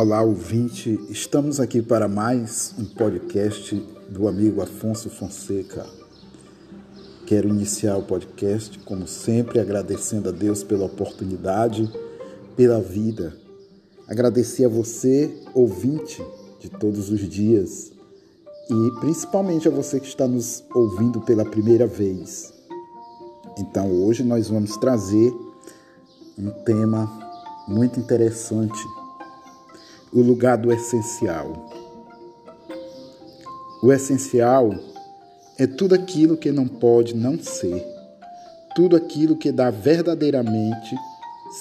Olá, ouvinte. Estamos aqui para mais um podcast do amigo Afonso Fonseca. Quero iniciar o podcast, como sempre, agradecendo a Deus pela oportunidade, pela vida. Agradecer a você, ouvinte de todos os dias, e principalmente a você que está nos ouvindo pela primeira vez. Então, hoje nós vamos trazer um tema muito interessante o lugar do essencial. O essencial é tudo aquilo que não pode não ser, tudo aquilo que dá verdadeiramente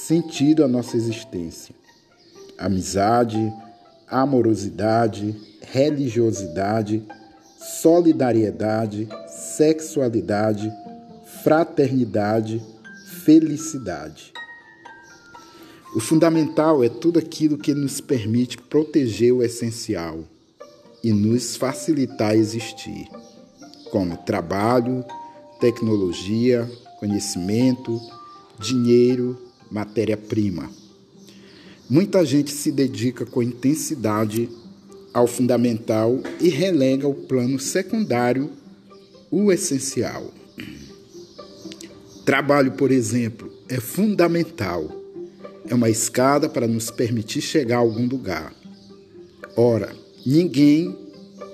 sentido à nossa existência. Amizade, amorosidade, religiosidade, solidariedade, sexualidade, fraternidade, felicidade. O fundamental é tudo aquilo que nos permite proteger o essencial e nos facilitar existir, como trabalho, tecnologia, conhecimento, dinheiro, matéria-prima. Muita gente se dedica com intensidade ao fundamental e relega o plano secundário, o essencial. Trabalho, por exemplo, é fundamental é uma escada para nos permitir chegar a algum lugar. Ora, ninguém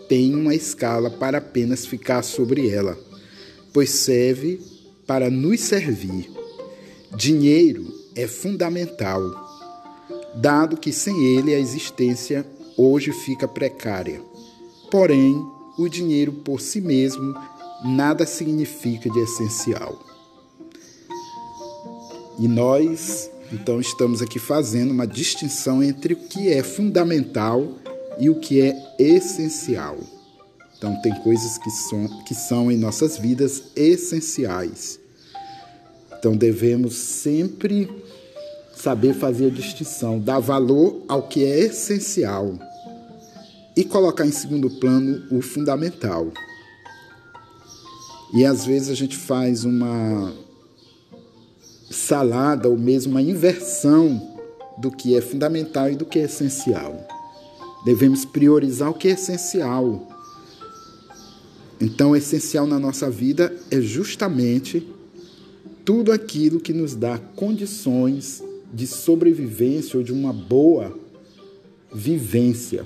tem uma escala para apenas ficar sobre ela, pois serve para nos servir. Dinheiro é fundamental, dado que sem ele a existência hoje fica precária. Porém, o dinheiro por si mesmo nada significa de essencial. E nós então, estamos aqui fazendo uma distinção entre o que é fundamental e o que é essencial. Então, tem coisas que são, que são em nossas vidas essenciais. Então, devemos sempre saber fazer a distinção, dar valor ao que é essencial e colocar em segundo plano o fundamental. E às vezes a gente faz uma salada ou mesmo uma inversão do que é fundamental e do que é essencial. Devemos priorizar o que é essencial. Então, o essencial na nossa vida é justamente tudo aquilo que nos dá condições de sobrevivência ou de uma boa vivência.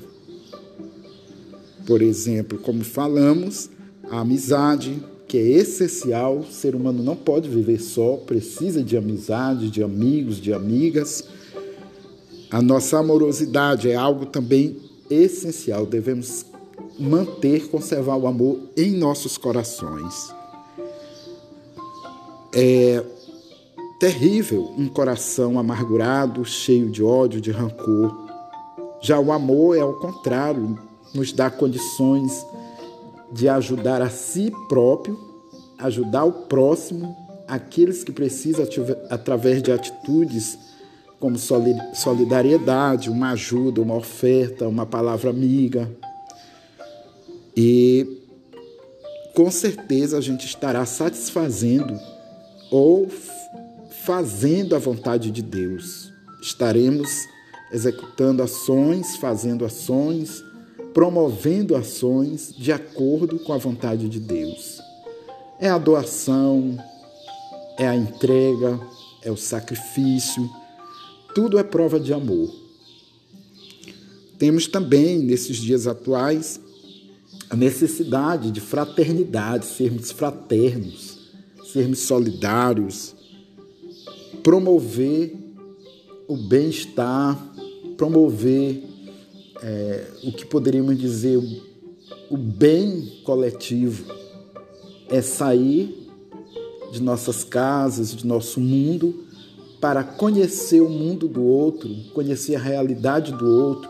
Por exemplo, como falamos, a amizade, que é essencial. O ser humano não pode viver só, precisa de amizade, de amigos, de amigas. A nossa amorosidade é algo também essencial. Devemos manter, conservar o amor em nossos corações. É terrível um coração amargurado, cheio de ódio, de rancor. Já o amor é ao contrário, nos dá condições de ajudar a si próprio, ajudar o próximo, aqueles que precisam através de atitudes como solidariedade, uma ajuda, uma oferta, uma palavra amiga. E com certeza a gente estará satisfazendo ou fazendo a vontade de Deus. Estaremos executando ações, fazendo ações promovendo ações de acordo com a vontade de Deus. É a doação, é a entrega, é o sacrifício, tudo é prova de amor. Temos também, nesses dias atuais, a necessidade de fraternidade, sermos fraternos, sermos solidários, promover o bem-estar, promover é, o que poderíamos dizer o bem coletivo é sair de nossas casas, de nosso mundo, para conhecer o mundo do outro, conhecer a realidade do outro.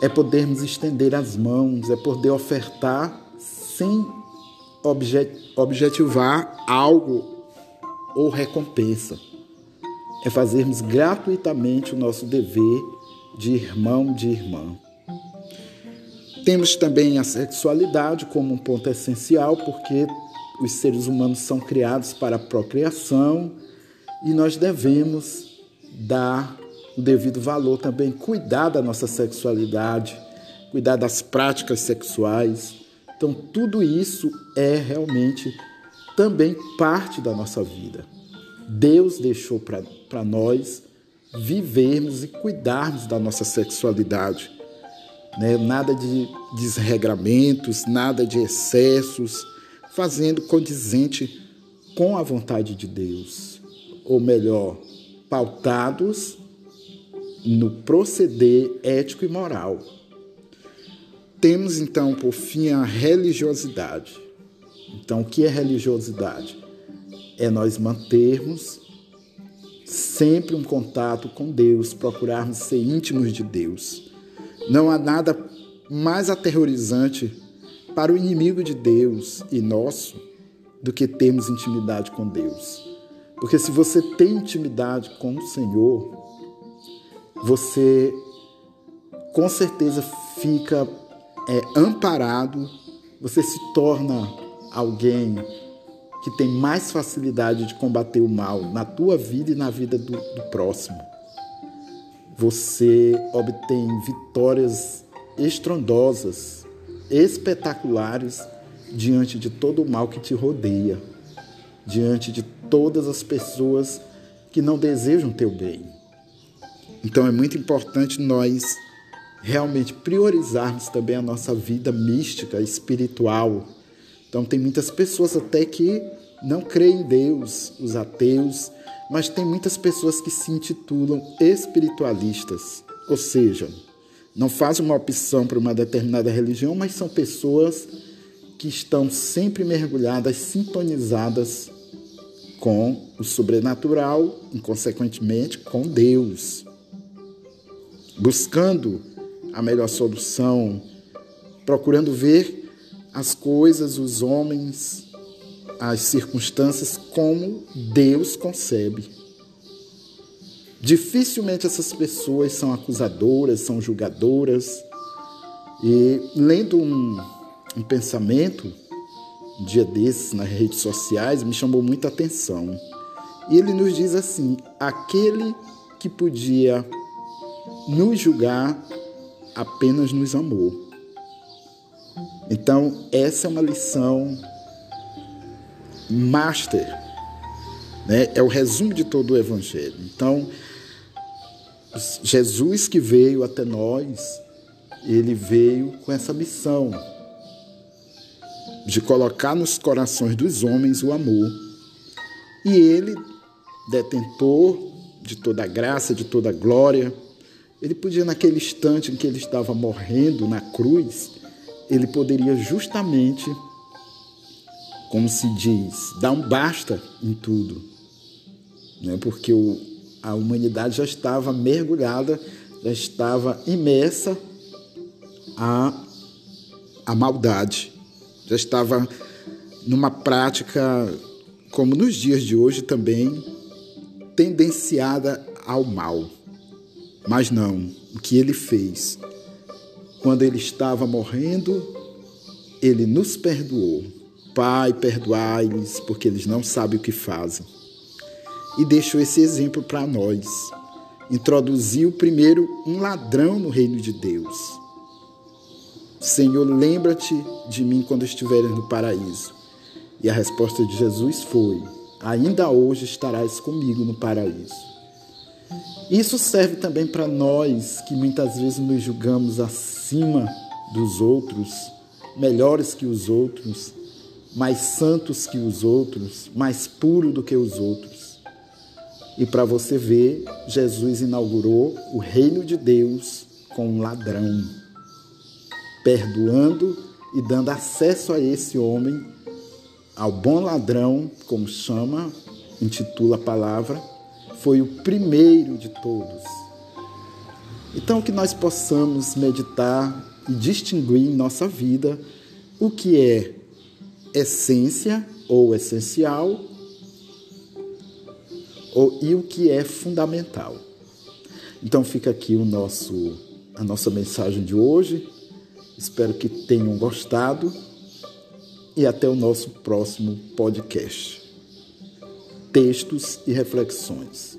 É podermos estender as mãos, é poder ofertar sem objetivar algo ou recompensa. É fazermos gratuitamente o nosso dever de irmão, de irmã. Temos também a sexualidade como um ponto essencial, porque os seres humanos são criados para a procriação e nós devemos dar o devido valor também cuidar da nossa sexualidade, cuidar das práticas sexuais. Então, tudo isso é realmente também parte da nossa vida. Deus deixou para nós vivermos e cuidarmos da nossa sexualidade. Né? Nada de desregramentos, nada de excessos, fazendo condizente com a vontade de Deus. Ou melhor, pautados no proceder ético e moral. Temos então, por fim, a religiosidade. Então, o que é religiosidade? É nós mantermos sempre um contato com Deus, procurarmos ser íntimos de Deus. Não há nada mais aterrorizante para o inimigo de Deus e nosso do que termos intimidade com Deus. Porque se você tem intimidade com o Senhor, você com certeza fica é, amparado, você se torna alguém que tem mais facilidade de combater o mal na tua vida e na vida do, do próximo. Você obtém vitórias estrondosas, espetaculares diante de todo o mal que te rodeia, diante de todas as pessoas que não desejam teu bem. Então é muito importante nós realmente priorizarmos também a nossa vida mística, espiritual. Então tem muitas pessoas até que não creem em Deus, os ateus, mas tem muitas pessoas que se intitulam espiritualistas, ou seja, não fazem uma opção para uma determinada religião, mas são pessoas que estão sempre mergulhadas, sintonizadas com o sobrenatural e, consequentemente, com Deus. Buscando a melhor solução, procurando ver as coisas, os homens, as circunstâncias como Deus concebe. Dificilmente essas pessoas são acusadoras, são julgadoras. E lendo um, um pensamento, um dia desses, nas redes sociais, me chamou muita atenção. E ele nos diz assim: aquele que podia nos julgar, apenas nos amou. Então, essa é uma lição master, né? é o resumo de todo o Evangelho. Então, Jesus que veio até nós, ele veio com essa missão de colocar nos corações dos homens o amor. E ele, detentor de toda a graça, de toda a glória, ele podia, naquele instante em que ele estava morrendo na cruz, ele poderia justamente, como se diz, dar um basta em tudo. Né? Porque o, a humanidade já estava mergulhada, já estava imersa à, à maldade, já estava numa prática, como nos dias de hoje também, tendenciada ao mal. Mas não, o que ele fez? Quando ele estava morrendo, ele nos perdoou. Pai, perdoai-lhes, porque eles não sabem o que fazem. E deixou esse exemplo para nós. Introduziu primeiro um ladrão no reino de Deus. Senhor, lembra-te de mim quando estiveres no paraíso. E a resposta de Jesus foi: Ainda hoje estarás comigo no paraíso. Isso serve também para nós que muitas vezes nos julgamos acima dos outros, melhores que os outros, mais santos que os outros, mais puro do que os outros. E para você ver, Jesus inaugurou o reino de Deus com um ladrão, perdoando e dando acesso a esse homem, ao bom ladrão, como chama, intitula a palavra, foi o primeiro de todos. Então, que nós possamos meditar e distinguir em nossa vida o que é essência ou essencial ou, e o que é fundamental. Então, fica aqui o nosso, a nossa mensagem de hoje. Espero que tenham gostado e até o nosso próximo podcast textos e reflexões.